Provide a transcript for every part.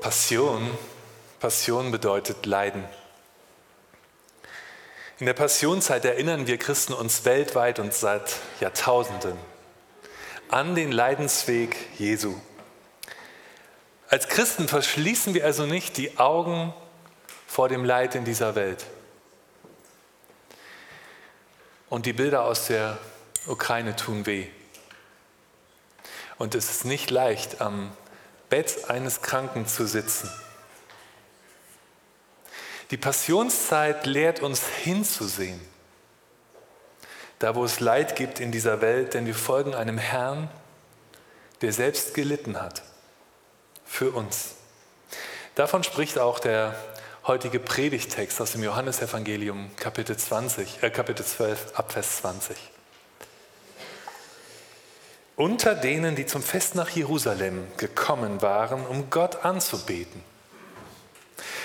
Passion, Passion bedeutet Leiden. In der Passionszeit erinnern wir Christen uns weltweit und seit Jahrtausenden an den Leidensweg Jesu. Als Christen verschließen wir also nicht die Augen vor dem Leid in dieser Welt. Und die Bilder aus der Ukraine tun weh. Und es ist nicht leicht, am Bett eines Kranken zu sitzen. Die Passionszeit lehrt uns hinzusehen, da wo es Leid gibt in dieser Welt, denn wir folgen einem Herrn, der selbst gelitten hat für uns. Davon spricht auch der heutige Predigtext aus dem Johannesevangelium Kapitel 20, äh Kapitel 12 Abvers 20. Unter denen, die zum Fest nach Jerusalem gekommen waren, um Gott anzubeten,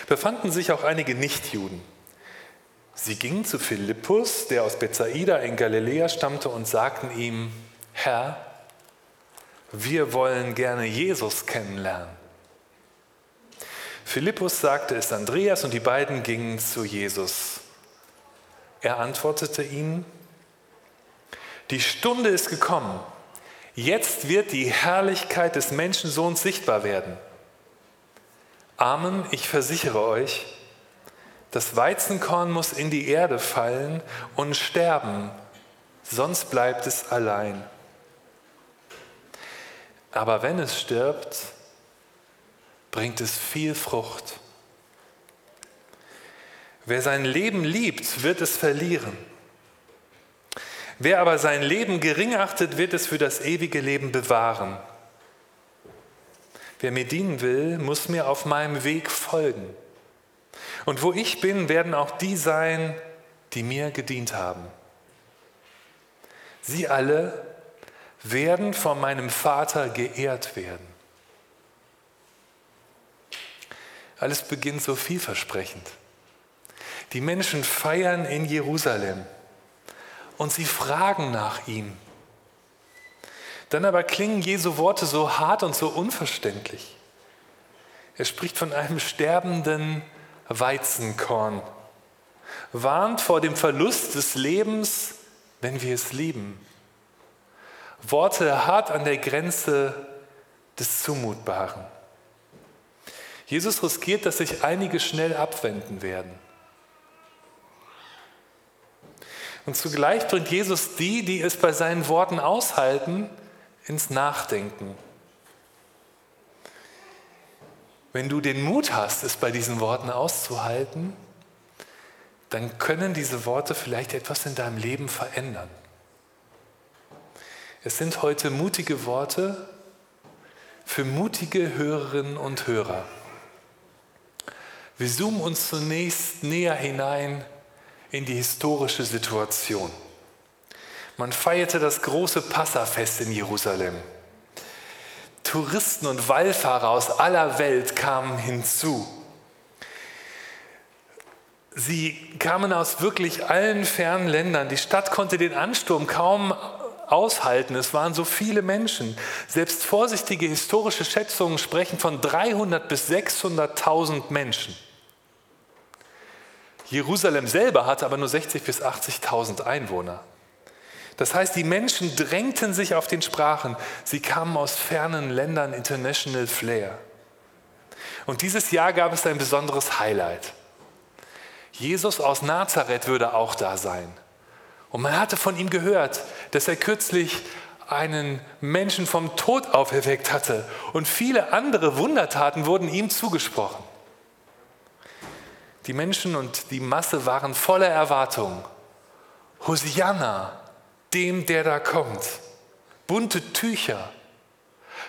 befanden sich auch einige Nichtjuden. Sie gingen zu Philippus, der aus Bethsaida in Galiläa stammte, und sagten ihm, Herr, wir wollen gerne Jesus kennenlernen. Philippus sagte es Andreas und die beiden gingen zu Jesus. Er antwortete ihnen, die Stunde ist gekommen, jetzt wird die Herrlichkeit des Menschensohns sichtbar werden. Amen, ich versichere euch, das Weizenkorn muss in die Erde fallen und sterben, sonst bleibt es allein. Aber wenn es stirbt, bringt es viel Frucht. Wer sein Leben liebt, wird es verlieren. Wer aber sein Leben gering achtet, wird es für das ewige Leben bewahren. Wer mir dienen will, muss mir auf meinem Weg folgen. Und wo ich bin, werden auch die sein, die mir gedient haben. Sie alle werden von meinem Vater geehrt werden. Alles beginnt so vielversprechend. Die Menschen feiern in Jerusalem und sie fragen nach ihm. Dann aber klingen Jesu Worte so hart und so unverständlich. Er spricht von einem sterbenden Weizenkorn, warnt vor dem Verlust des Lebens, wenn wir es lieben. Worte hart an der Grenze des Zumutbaren. Jesus riskiert, dass sich einige schnell abwenden werden. Und zugleich bringt Jesus die, die es bei seinen Worten aushalten, ins Nachdenken. Wenn du den Mut hast, es bei diesen Worten auszuhalten, dann können diese Worte vielleicht etwas in deinem Leben verändern. Es sind heute mutige Worte für mutige Hörerinnen und Hörer. Wir zoomen uns zunächst näher hinein in die historische Situation. Man feierte das große Passafest in Jerusalem. Touristen und Wallfahrer aus aller Welt kamen hinzu. Sie kamen aus wirklich allen fernen Ländern. Die Stadt konnte den Ansturm kaum aushalten. Es waren so viele Menschen. Selbst vorsichtige historische Schätzungen sprechen von 300 bis 600.000 Menschen. Jerusalem selber hatte aber nur 60.000 bis 80.000 Einwohner. Das heißt, die Menschen drängten sich auf den Sprachen. Sie kamen aus fernen Ländern, International Flair. Und dieses Jahr gab es ein besonderes Highlight. Jesus aus Nazareth würde auch da sein. Und man hatte von ihm gehört, dass er kürzlich einen Menschen vom Tod auferweckt hatte. Und viele andere Wundertaten wurden ihm zugesprochen. Die Menschen und die Masse waren voller Erwartung. Hosianna, dem, der da kommt. Bunte Tücher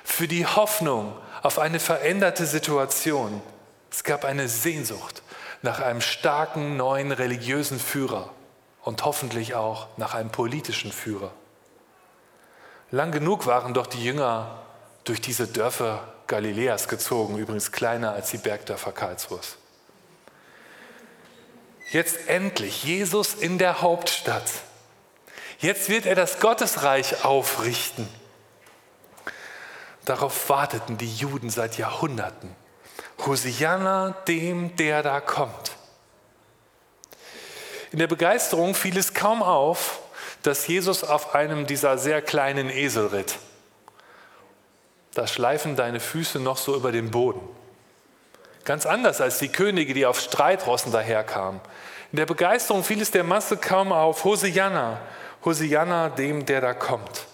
für die Hoffnung auf eine veränderte Situation. Es gab eine Sehnsucht nach einem starken neuen religiösen Führer und hoffentlich auch nach einem politischen Führer. Lang genug waren doch die Jünger durch diese Dörfer Galiläas gezogen, übrigens kleiner als die Bergdörfer Karlsruhe. Jetzt endlich Jesus in der Hauptstadt. Jetzt wird er das Gottesreich aufrichten. Darauf warteten die Juden seit Jahrhunderten. Hosianna dem, der da kommt. In der Begeisterung fiel es kaum auf, dass Jesus auf einem dieser sehr kleinen Esel ritt. Da schleifen deine Füße noch so über den Boden. Ganz anders als die Könige, die auf Streitrossen daherkamen. In der Begeisterung fiel es der Masse kaum auf, Hosianna, Hosianna dem, der da kommt.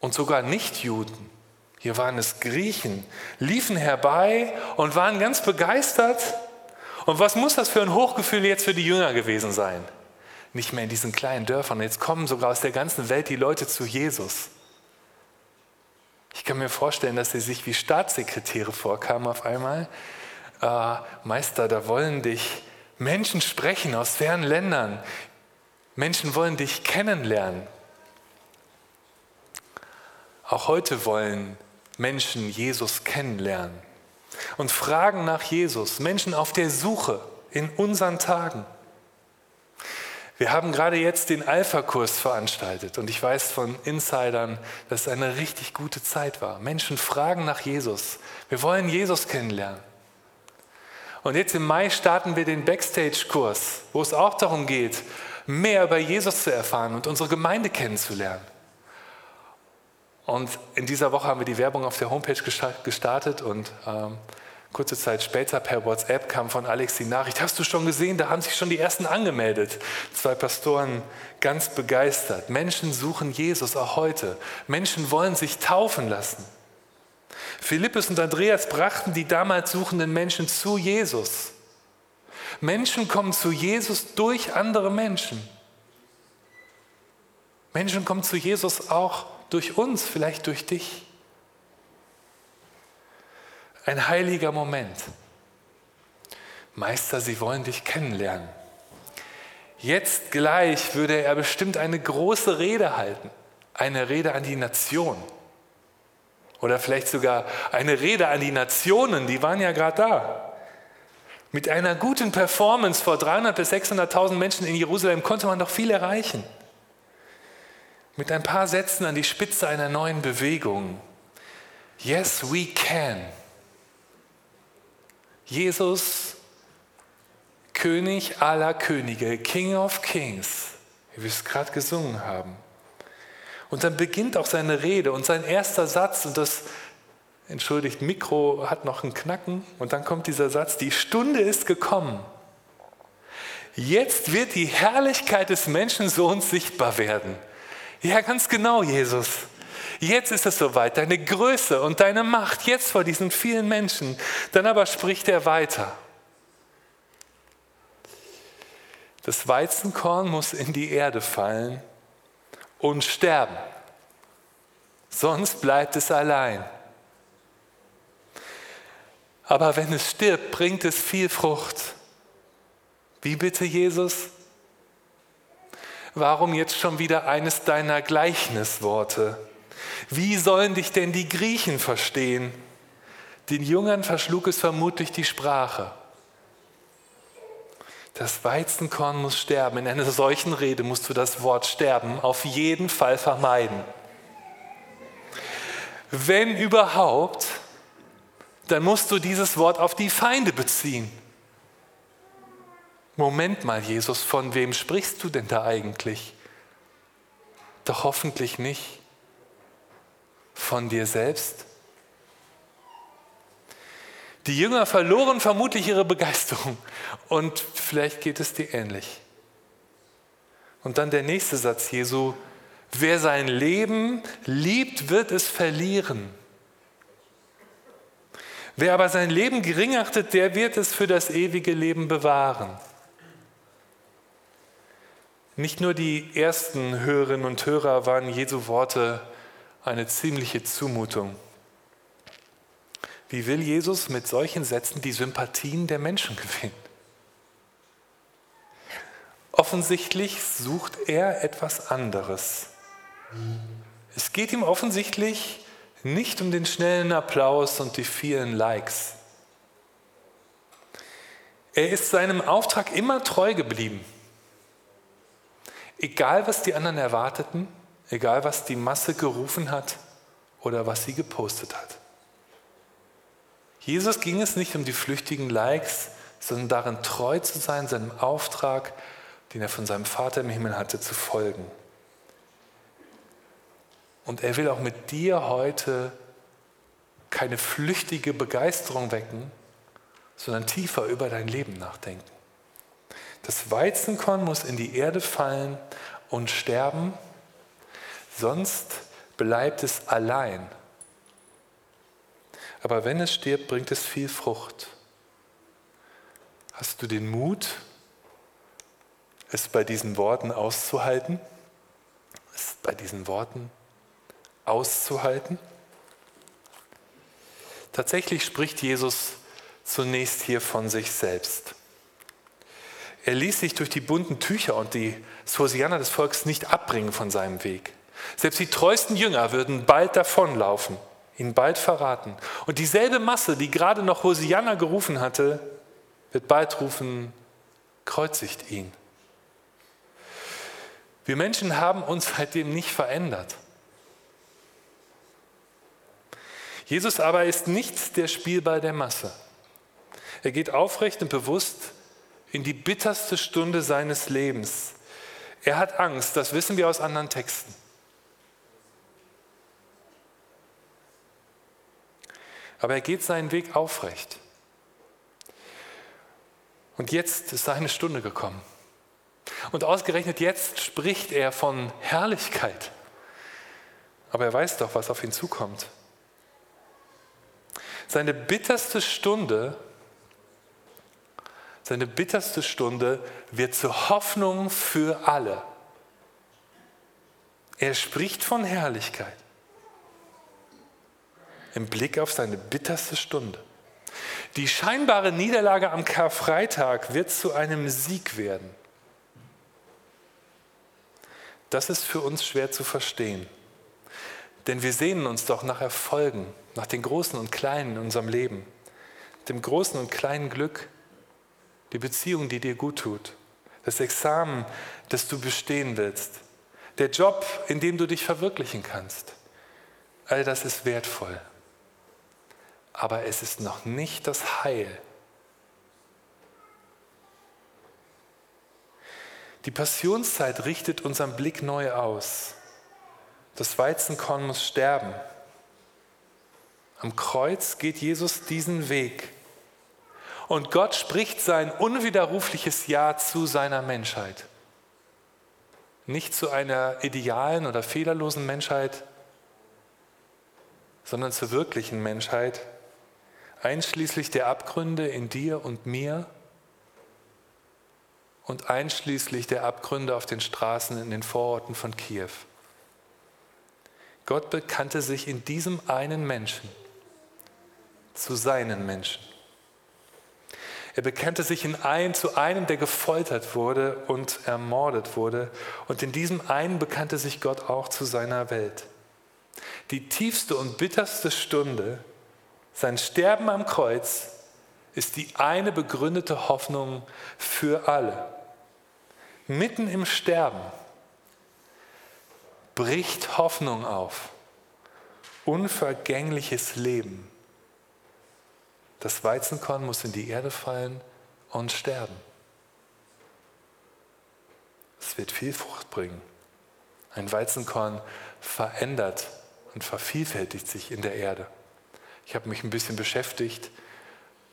Und sogar Nichtjuden, hier waren es Griechen, liefen herbei und waren ganz begeistert. Und was muss das für ein Hochgefühl jetzt für die Jünger gewesen sein? Nicht mehr in diesen kleinen Dörfern. Jetzt kommen sogar aus der ganzen Welt die Leute zu Jesus. Ich kann mir vorstellen, dass sie sich wie Staatssekretäre vorkamen auf einmal. Äh, Meister, da wollen dich Menschen sprechen aus fernen Ländern. Menschen wollen dich kennenlernen. Auch heute wollen Menschen Jesus kennenlernen und fragen nach Jesus. Menschen auf der Suche in unseren Tagen. Wir haben gerade jetzt den Alpha-Kurs veranstaltet und ich weiß von Insidern, dass es eine richtig gute Zeit war. Menschen fragen nach Jesus. Wir wollen Jesus kennenlernen. Und jetzt im Mai starten wir den Backstage-Kurs, wo es auch darum geht, mehr über Jesus zu erfahren und unsere Gemeinde kennenzulernen. Und in dieser Woche haben wir die Werbung auf der Homepage gestartet und ähm, kurze Zeit später per WhatsApp kam von Alex die Nachricht, hast du schon gesehen, da haben sich schon die ersten angemeldet. Zwei Pastoren ganz begeistert. Menschen suchen Jesus auch heute. Menschen wollen sich taufen lassen. Philippus und Andreas brachten die damals suchenden Menschen zu Jesus. Menschen kommen zu Jesus durch andere Menschen. Menschen kommen zu Jesus auch durch uns, vielleicht durch dich. Ein heiliger Moment. Meister, sie wollen dich kennenlernen. Jetzt gleich würde er bestimmt eine große Rede halten, eine Rede an die Nation. Oder vielleicht sogar eine Rede an die Nationen, die waren ja gerade da. Mit einer guten Performance vor 300.000 bis 600.000 Menschen in Jerusalem konnte man doch viel erreichen. Mit ein paar Sätzen an die Spitze einer neuen Bewegung. Yes, we can. Jesus, König aller Könige, King of Kings, wie wir es gerade gesungen haben. Und dann beginnt auch seine Rede und sein erster Satz, und das, entschuldigt, Mikro hat noch einen Knacken, und dann kommt dieser Satz, die Stunde ist gekommen. Jetzt wird die Herrlichkeit des Menschensohns sichtbar werden. Ja, ganz genau, Jesus. Jetzt ist es soweit, deine Größe und deine Macht, jetzt vor diesen vielen Menschen. Dann aber spricht er weiter. Das Weizenkorn muss in die Erde fallen und sterben. Sonst bleibt es allein. Aber wenn es stirbt, bringt es viel Frucht. Wie bitte, Jesus? Warum jetzt schon wieder eines deiner Gleichnisworte? Wie sollen dich denn die Griechen verstehen? Den Jüngern verschlug es vermutlich die Sprache. Das Weizenkorn muss sterben. In einer solchen Rede musst du das Wort sterben auf jeden Fall vermeiden. Wenn überhaupt, dann musst du dieses Wort auf die Feinde beziehen. Moment mal, Jesus, von wem sprichst du denn da eigentlich? Doch hoffentlich nicht von dir selbst. Die Jünger verloren vermutlich ihre Begeisterung und vielleicht geht es dir ähnlich. Und dann der nächste Satz Jesu, wer sein Leben liebt, wird es verlieren. Wer aber sein Leben gering achtet, der wird es für das ewige Leben bewahren. Nicht nur die ersten Hörerinnen und Hörer waren Jesu Worte eine ziemliche Zumutung. Wie will Jesus mit solchen Sätzen die Sympathien der Menschen gewinnen? Offensichtlich sucht er etwas anderes. Es geht ihm offensichtlich nicht um den schnellen Applaus und die vielen Likes. Er ist seinem Auftrag immer treu geblieben. Egal, was die anderen erwarteten, egal, was die Masse gerufen hat oder was sie gepostet hat. Jesus ging es nicht um die flüchtigen Likes, sondern darin treu zu sein, seinem Auftrag, den er von seinem Vater im Himmel hatte, zu folgen. Und er will auch mit dir heute keine flüchtige Begeisterung wecken, sondern tiefer über dein Leben nachdenken. Das Weizenkorn muss in die Erde fallen und sterben, sonst bleibt es allein. Aber wenn es stirbt, bringt es viel Frucht. Hast du den Mut, es bei diesen Worten auszuhalten? Es bei diesen Worten auszuhalten? Tatsächlich spricht Jesus zunächst hier von sich selbst. Er ließ sich durch die bunten Tücher und die Hosianer des Volkes nicht abbringen von seinem Weg. Selbst die treuesten Jünger würden bald davonlaufen, ihn bald verraten. Und dieselbe Masse, die gerade noch Hosianna gerufen hatte, wird bald rufen, kreuzigt ihn. Wir Menschen haben uns seitdem nicht verändert. Jesus aber ist nicht der Spielball der Masse. Er geht aufrecht und bewusst in die bitterste Stunde seines Lebens. Er hat Angst, das wissen wir aus anderen Texten. Aber er geht seinen Weg aufrecht. Und jetzt ist seine Stunde gekommen. Und ausgerechnet jetzt spricht er von Herrlichkeit. Aber er weiß doch, was auf ihn zukommt. Seine bitterste Stunde, seine bitterste Stunde wird zur Hoffnung für alle. Er spricht von Herrlichkeit im Blick auf seine bitterste Stunde. Die scheinbare Niederlage am Karfreitag wird zu einem Sieg werden. Das ist für uns schwer zu verstehen. Denn wir sehnen uns doch nach Erfolgen, nach den großen und kleinen in unserem Leben, dem großen und kleinen Glück, die Beziehung, die dir gut tut, das Examen, das du bestehen willst, der Job, in dem du dich verwirklichen kannst. All das ist wertvoll. Aber es ist noch nicht das Heil. Die Passionszeit richtet unseren Blick neu aus. Das Weizenkorn muss sterben. Am Kreuz geht Jesus diesen Weg. Und Gott spricht sein unwiderrufliches Ja zu seiner Menschheit. Nicht zu einer idealen oder fehlerlosen Menschheit, sondern zur wirklichen Menschheit, einschließlich der Abgründe in dir und mir und einschließlich der Abgründe auf den Straßen in den Vororten von Kiew. Gott bekannte sich in diesem einen Menschen zu seinen Menschen. Er bekannte sich in ein, zu einem, der gefoltert wurde und ermordet wurde. Und in diesem einen bekannte sich Gott auch zu seiner Welt. Die tiefste und bitterste Stunde, sein Sterben am Kreuz, ist die eine begründete Hoffnung für alle. Mitten im Sterben bricht Hoffnung auf. Unvergängliches Leben. Das Weizenkorn muss in die Erde fallen und sterben. Es wird viel Frucht bringen. Ein Weizenkorn verändert und vervielfältigt sich in der Erde. Ich habe mich ein bisschen beschäftigt.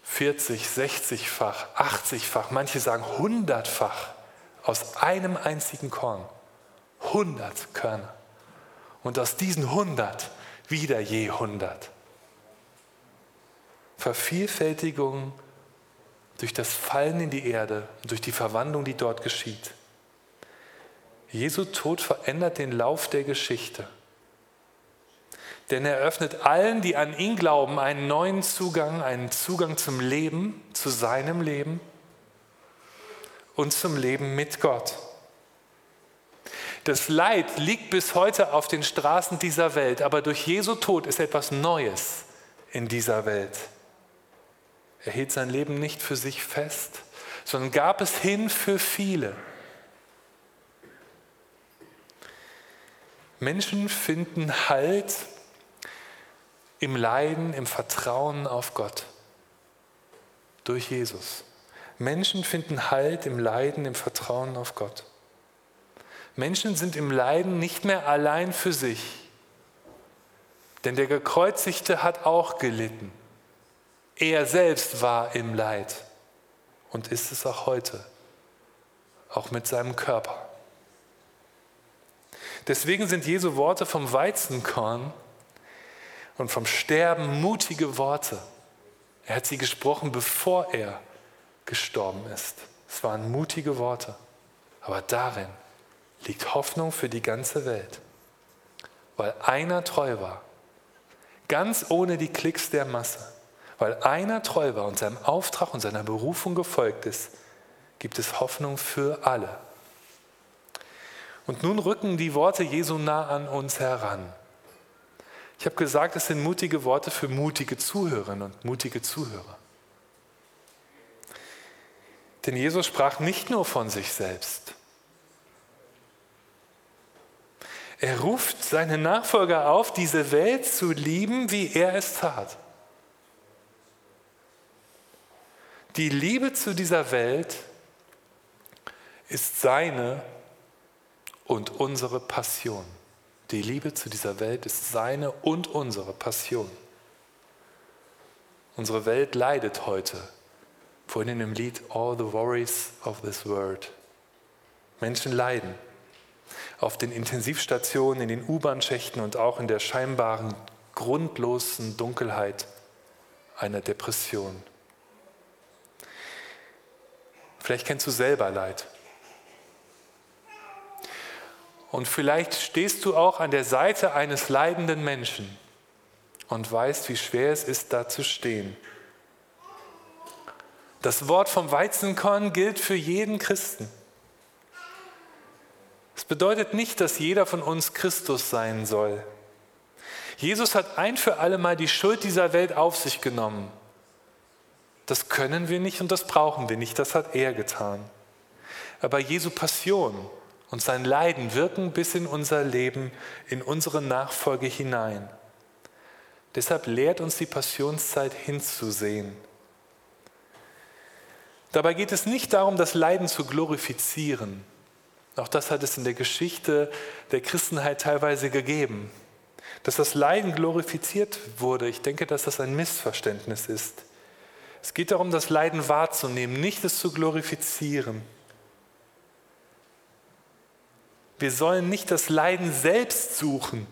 40, 60-fach, 80-fach, manche sagen 100-fach aus einem einzigen Korn. 100 Körner. Und aus diesen 100 wieder je 100. Vervielfältigung durch das Fallen in die Erde und durch die Verwandlung, die dort geschieht. Jesu Tod verändert den Lauf der Geschichte. Denn er öffnet allen, die an ihn glauben, einen neuen Zugang, einen Zugang zum Leben, zu seinem Leben und zum Leben mit Gott. Das Leid liegt bis heute auf den Straßen dieser Welt, aber durch Jesu Tod ist etwas Neues in dieser Welt. Er hielt sein Leben nicht für sich fest, sondern gab es hin für viele. Menschen finden Halt im Leiden, im Vertrauen auf Gott. durch Jesus. Menschen finden Halt im Leiden, im Vertrauen auf Gott. Menschen sind im Leiden nicht mehr allein für sich, denn der Gekreuzigte hat auch gelitten. Er selbst war im Leid und ist es auch heute, auch mit seinem Körper. Deswegen sind Jesu Worte vom Weizenkorn und vom Sterben mutige Worte. Er hat sie gesprochen, bevor er gestorben ist. Es waren mutige Worte, aber darin liegt Hoffnung für die ganze Welt, weil einer treu war, ganz ohne die Klicks der Masse, weil einer treu war und seinem Auftrag und seiner Berufung gefolgt ist, gibt es Hoffnung für alle. Und nun rücken die Worte Jesu nah an uns heran. Ich habe gesagt, es sind mutige Worte für mutige Zuhörerinnen und mutige Zuhörer. Denn Jesus sprach nicht nur von sich selbst. Er ruft seine Nachfolger auf, diese Welt zu lieben, wie er es tat. Die Liebe zu dieser Welt ist seine und unsere Passion. Die Liebe zu dieser Welt ist seine und unsere Passion. Unsere Welt leidet heute Vorhin im Lied All the Worries of this World. Menschen leiden auf den Intensivstationen, in den U-Bahn-Schächten und auch in der scheinbaren grundlosen Dunkelheit einer Depression. Vielleicht kennst du selber Leid. Und vielleicht stehst du auch an der Seite eines leidenden Menschen und weißt, wie schwer es ist, da zu stehen. Das Wort vom Weizenkorn gilt für jeden Christen. Es bedeutet nicht, dass jeder von uns Christus sein soll. Jesus hat ein für alle Mal die Schuld dieser Welt auf sich genommen. Das können wir nicht und das brauchen wir nicht, das hat er getan. Aber Jesu Passion und sein Leiden wirken bis in unser Leben, in unsere Nachfolge hinein. Deshalb lehrt uns die Passionszeit hinzusehen Dabei geht es nicht darum, das Leiden zu glorifizieren. Auch das hat es in der Geschichte der Christenheit teilweise gegeben. Dass das Leiden glorifiziert wurde, ich denke, dass das ein Missverständnis ist. Es geht darum, das Leiden wahrzunehmen, nicht es zu glorifizieren. Wir sollen nicht das Leiden selbst suchen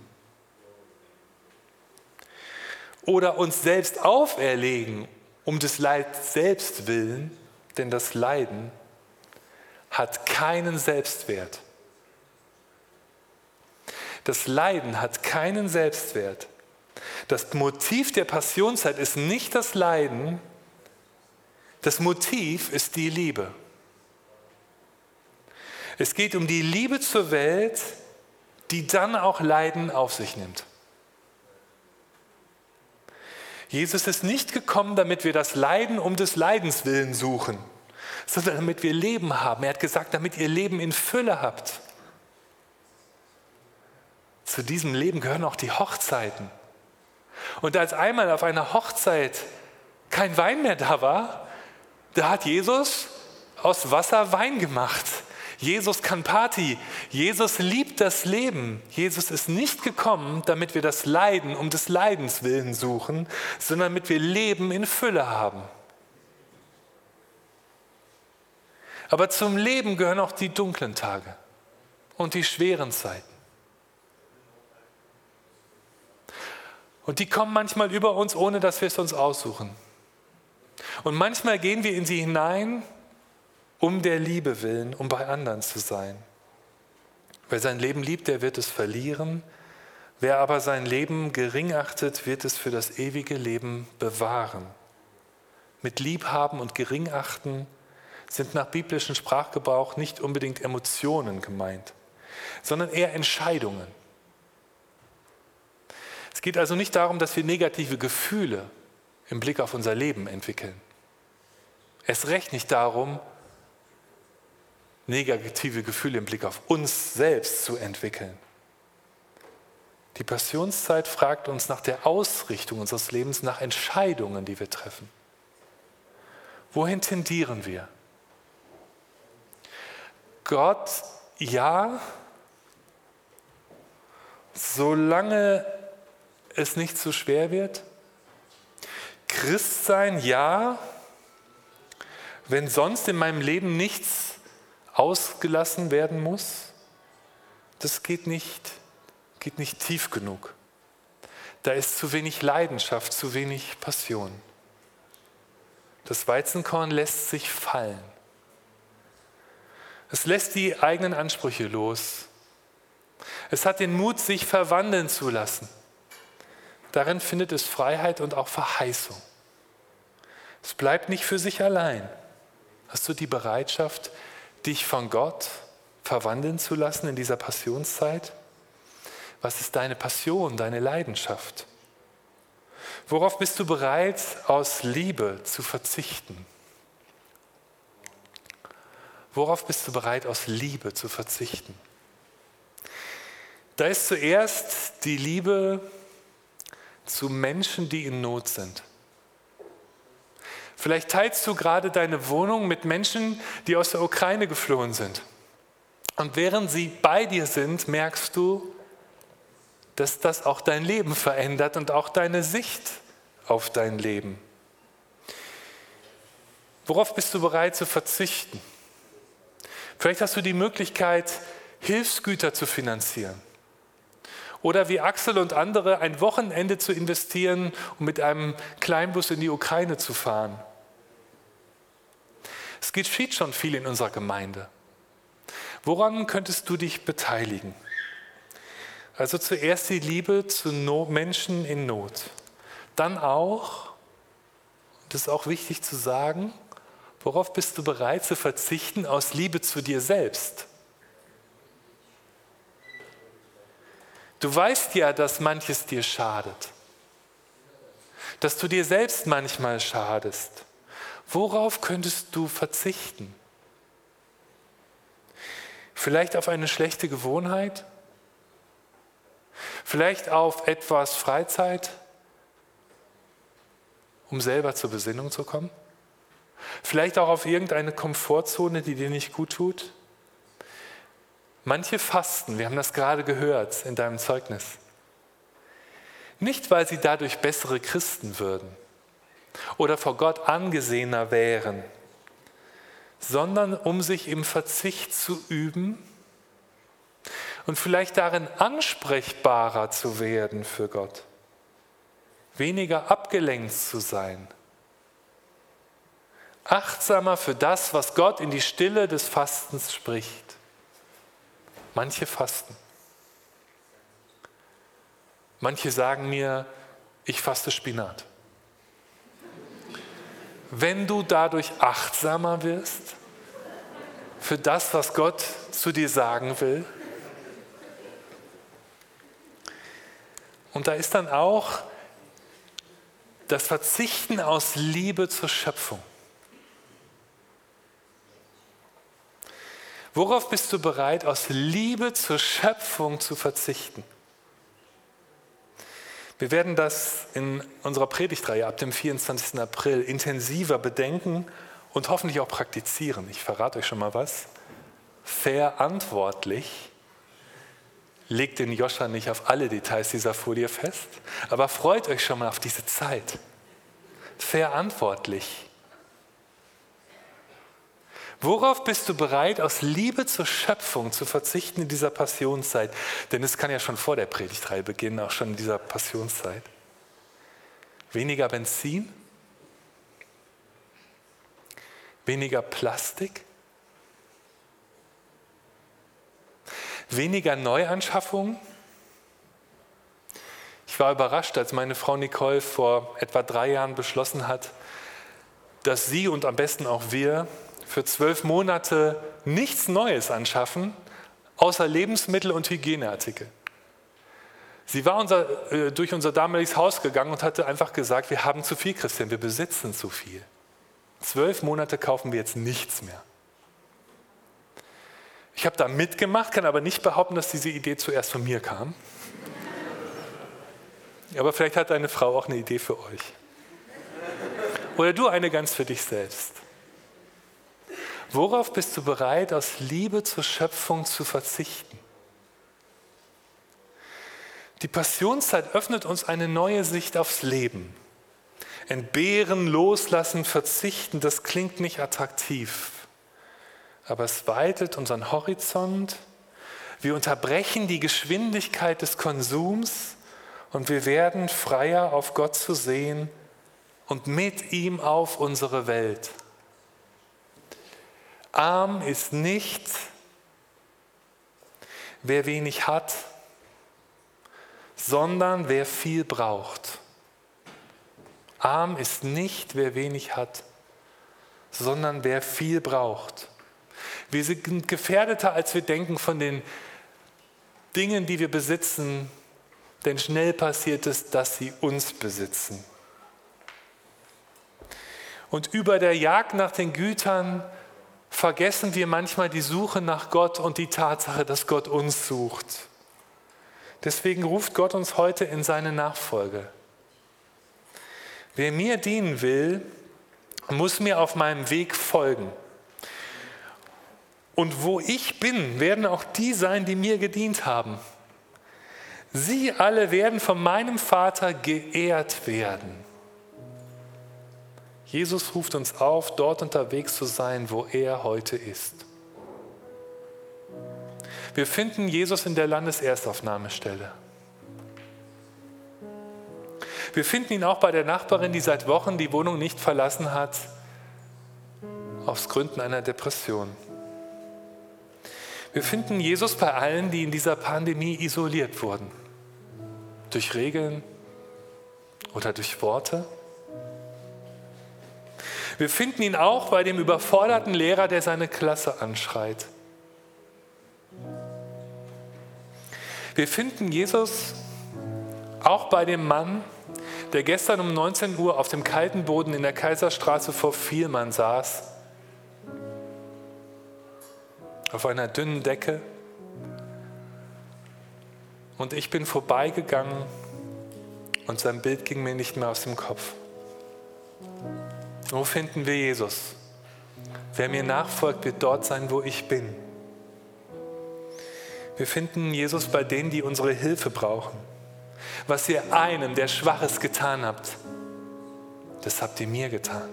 oder uns selbst auferlegen, um des Leids selbst willen, denn das Leiden hat keinen Selbstwert. Das Leiden hat keinen Selbstwert. Das Motiv der Passionszeit ist nicht das Leiden, das Motiv ist die Liebe. Es geht um die Liebe zur Welt, die dann auch Leiden auf sich nimmt. Jesus ist nicht gekommen, damit wir das Leiden um des Leidens willen suchen, sondern damit wir Leben haben. Er hat gesagt, damit ihr Leben in Fülle habt. Zu diesem Leben gehören auch die Hochzeiten. Und als einmal auf einer Hochzeit kein Wein mehr da war, da hat Jesus aus Wasser Wein gemacht. Jesus kann Party. Jesus liebt das Leben. Jesus ist nicht gekommen, damit wir das Leiden um des Leidens willen suchen, sondern damit wir Leben in Fülle haben. Aber zum Leben gehören auch die dunklen Tage und die schweren Zeiten. Und die kommen manchmal über uns, ohne dass wir es uns aussuchen. Und manchmal gehen wir in sie hinein um der Liebe willen, um bei anderen zu sein. Wer sein Leben liebt, der wird es verlieren. Wer aber sein Leben gering achtet, wird es für das ewige Leben bewahren. Mit Liebhaben und Geringachten sind nach biblischem Sprachgebrauch nicht unbedingt Emotionen gemeint, sondern eher Entscheidungen. Es geht also nicht darum, dass wir negative Gefühle im Blick auf unser Leben entwickeln. Es recht nicht darum, negative Gefühle im Blick auf uns selbst zu entwickeln. Die Passionszeit fragt uns nach der Ausrichtung unseres Lebens, nach Entscheidungen, die wir treffen. Wohin tendieren wir? Gott, ja, solange es nicht zu schwer wird. Christsein, ja, wenn sonst in meinem Leben nichts ausgelassen werden muss. Das geht nicht, geht nicht tief genug. Da ist zu wenig Leidenschaft, zu wenig Passion. Das Weizenkorn lässt sich fallen. Es lässt die eigenen Ansprüche los. Es hat den Mut, sich verwandeln zu lassen. Darin findet es Freiheit und auch Verheißung. Es bleibt nicht für sich allein. Hast du die Bereitschaft, dich von Gott verwandeln zu lassen in dieser Passionszeit? Was ist deine Passion, deine Leidenschaft? Worauf bist du bereit, aus Liebe zu verzichten? Worauf bist du bereit, aus Liebe zu verzichten? Da ist zuerst die Liebe zu Menschen, die in Not sind. Vielleicht teilst du gerade deine Wohnung mit Menschen, die aus der Ukraine geflohen sind. Und während sie bei dir sind, merkst du, dass das auch dein Leben verändert und auch deine Sicht auf dein Leben. Worauf bist du bereit zu verzichten? Vielleicht hast du die Möglichkeit, Hilfsgüter zu finanzieren. Oder wie Axel und andere ein Wochenende zu investieren, um mit einem Kleinbus in die Ukraine zu fahren. Es geschieht schon viel in unserer Gemeinde. Woran könntest du dich beteiligen? Also zuerst die Liebe zu Menschen in Not. Dann auch, das ist auch wichtig zu sagen, worauf bist du bereit zu verzichten aus Liebe zu dir selbst? Du weißt ja, dass manches dir schadet, dass du dir selbst manchmal schadest. Worauf könntest du verzichten? Vielleicht auf eine schlechte Gewohnheit? Vielleicht auf etwas Freizeit, um selber zur Besinnung zu kommen? Vielleicht auch auf irgendeine Komfortzone, die dir nicht gut tut? Manche fasten, wir haben das gerade gehört in deinem Zeugnis. Nicht, weil sie dadurch bessere Christen würden oder vor Gott angesehener wären, sondern um sich im Verzicht zu üben und vielleicht darin ansprechbarer zu werden für Gott, weniger abgelenkt zu sein, achtsamer für das, was Gott in die Stille des Fastens spricht. Manche fasten. Manche sagen mir, ich faste Spinat. Wenn du dadurch achtsamer wirst für das, was Gott zu dir sagen will, Und da ist dann auch das Verzichten aus Liebe zur Schöpfung. Worauf bist du bereit, aus Liebe zur Schöpfung zu verzichten? Wir werden das in unserer Predigtreihe ab dem 24. April intensiver bedenken und hoffentlich auch praktizieren. Ich verrate euch schon mal was. Verantwortlich legt den Joscha nicht auf alle Details dieser Folie fest, aber freut euch schon mal auf diese Zeit. Verantwortlich. Worauf bist du bereit, aus Liebe zur Schöpfung zu verzichten in dieser Passionszeit? Denn es kann ja schon vor der Predigtreihe beginnen, auch schon in dieser Passionszeit. Weniger Benzin? Weniger Plastik? Weniger Neuanschaffungen. Ich war überrascht, als meine Frau Nicole vor etwa drei Jahren beschlossen hat, dass sie und am besten auch wir für zwölf Monate nichts Neues anschaffen, außer Lebensmittel und Hygieneartikel. Sie war unser, äh, durch unser damaliges Haus gegangen und hatte einfach gesagt, wir haben zu viel, Christian, wir besitzen zu viel. Zwölf Monate kaufen wir jetzt nichts mehr. Ich habe da mitgemacht, kann aber nicht behaupten, dass diese Idee zuerst von mir kam. Aber vielleicht hat eine Frau auch eine Idee für euch. oder du eine ganz für dich selbst. Worauf bist du bereit, aus Liebe zur Schöpfung zu verzichten? Die Passionszeit öffnet uns eine neue Sicht aufs Leben. Entbehren, loslassen, verzichten, das klingt nicht attraktiv. Aber es weitet unseren Horizont. Wir unterbrechen die Geschwindigkeit des Konsums und wir werden freier auf Gott zu sehen und mit ihm auf unsere Welt. Arm ist nicht, wer wenig hat, sondern wer viel braucht. Arm ist nicht, wer wenig hat, sondern wer viel braucht. Wir sind gefährdeter, als wir denken von den Dingen, die wir besitzen, denn schnell passiert es, dass sie uns besitzen. Und über der Jagd nach den Gütern vergessen wir manchmal die Suche nach Gott und die Tatsache, dass Gott uns sucht. Deswegen ruft Gott uns heute in seine Nachfolge. Wer mir dienen will, muss mir auf meinem Weg folgen. Und wo ich bin, werden auch die sein, die mir gedient haben. Sie alle werden von meinem Vater geehrt werden. Jesus ruft uns auf, dort unterwegs zu sein, wo er heute ist. Wir finden Jesus in der Landeserstaufnahmestelle. Wir finden ihn auch bei der Nachbarin, die seit Wochen die Wohnung nicht verlassen hat, aus Gründen einer Depression. Wir finden Jesus bei allen, die in dieser Pandemie isoliert wurden. Durch Regeln oder durch Worte. Wir finden ihn auch bei dem überforderten Lehrer, der seine Klasse anschreit. Wir finden Jesus auch bei dem Mann, der gestern um 19 Uhr auf dem kalten Boden in der Kaiserstraße vor Vielmann saß, auf einer dünnen Decke. Und ich bin vorbeigegangen und sein Bild ging mir nicht mehr aus dem Kopf. Wo finden wir Jesus? Wer mir nachfolgt, wird dort sein, wo ich bin. Wir finden Jesus bei denen, die unsere Hilfe brauchen. Was ihr einem, der Schwaches getan habt, das habt ihr mir getan.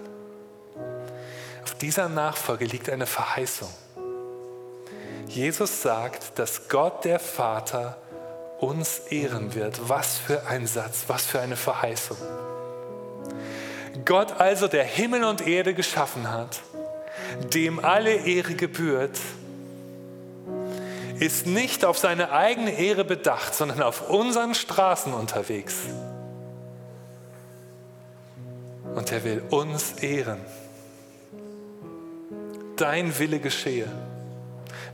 Auf dieser Nachfolge liegt eine Verheißung. Jesus sagt, dass Gott der Vater uns ehren wird. Was für ein Satz, was für eine Verheißung. Gott also, der Himmel und Erde geschaffen hat, dem alle Ehre gebührt, ist nicht auf seine eigene Ehre bedacht, sondern auf unseren Straßen unterwegs. Und er will uns ehren. Dein Wille geschehe.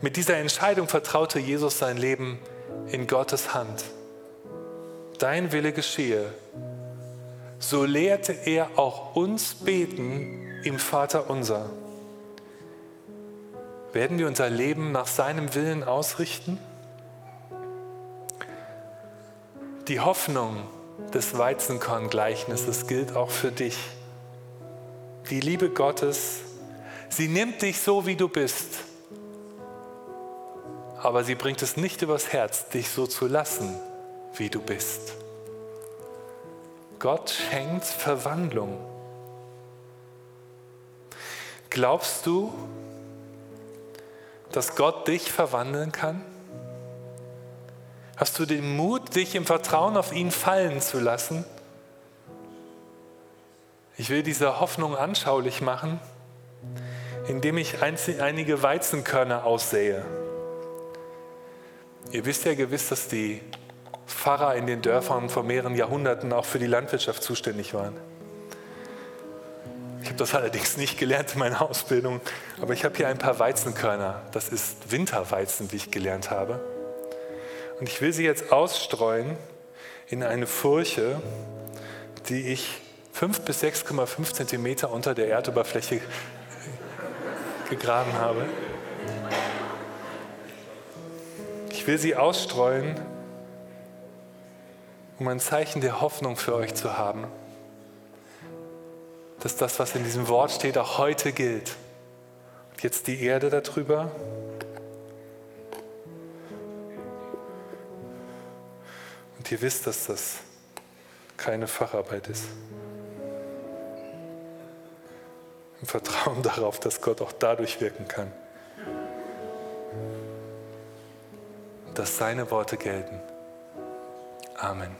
Mit dieser Entscheidung vertraute Jesus sein Leben in Gottes Hand. Dein Wille geschehe. So lehrte er auch uns beten im Vater unser. Werden wir unser Leben nach seinem Willen ausrichten? Die Hoffnung des Weizenkorn-Gleichnisses gilt auch für dich. Die Liebe Gottes, sie nimmt dich so, wie du bist, aber sie bringt es nicht übers Herz, dich so zu lassen, wie du bist. Gott schenkt Verwandlung. Glaubst du, dass Gott dich verwandeln kann? Hast du den Mut, dich im Vertrauen auf ihn fallen zu lassen? Ich will diese Hoffnung anschaulich machen, indem ich einige Weizenkörner aussähe. Ihr wisst ja gewiss, dass die Pfarrer in den Dörfern vor mehreren Jahrhunderten auch für die Landwirtschaft zuständig waren. Ich habe das allerdings nicht gelernt in meiner Ausbildung, aber ich habe hier ein paar Weizenkörner. Das ist Winterweizen, wie ich gelernt habe. Und ich will sie jetzt ausstreuen in eine Furche, die ich 5 bis 6,5 Zentimeter unter der Erdoberfläche gegraben habe. Ich will sie ausstreuen, um ein Zeichen der Hoffnung für euch zu haben dass das, was in diesem Wort steht, auch heute gilt. Und jetzt die Erde darüber. Und ihr wisst, dass das keine Facharbeit ist. Im Vertrauen darauf, dass Gott auch dadurch wirken kann. Dass seine Worte gelten. Amen.